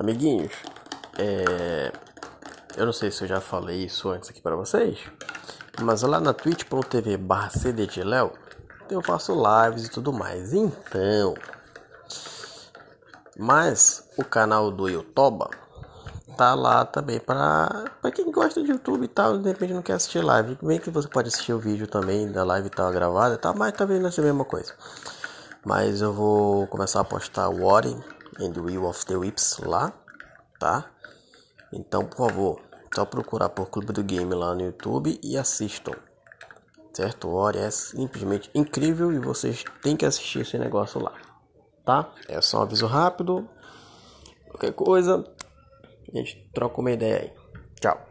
Amiguinhos, é... eu não sei se eu já falei isso antes aqui para vocês, mas lá na twitch.tv barra eu faço lives e tudo mais. Então, mas o canal do Yotoba tá lá também para para quem gosta de YouTube e tal, de repente não quer assistir live, bem que você pode assistir o vídeo também da live tal gravada, tá, mas também não é a mesma coisa. Mas eu vou começar a postar War and Will of the Whips lá, tá? Então, por favor, só procurar por Clube do Game lá no YouTube e assistam. Certo? Ori é simplesmente incrível e vocês têm que assistir esse negócio lá, tá? É só um aviso rápido. Qualquer coisa, a gente troca uma ideia aí. Tchau.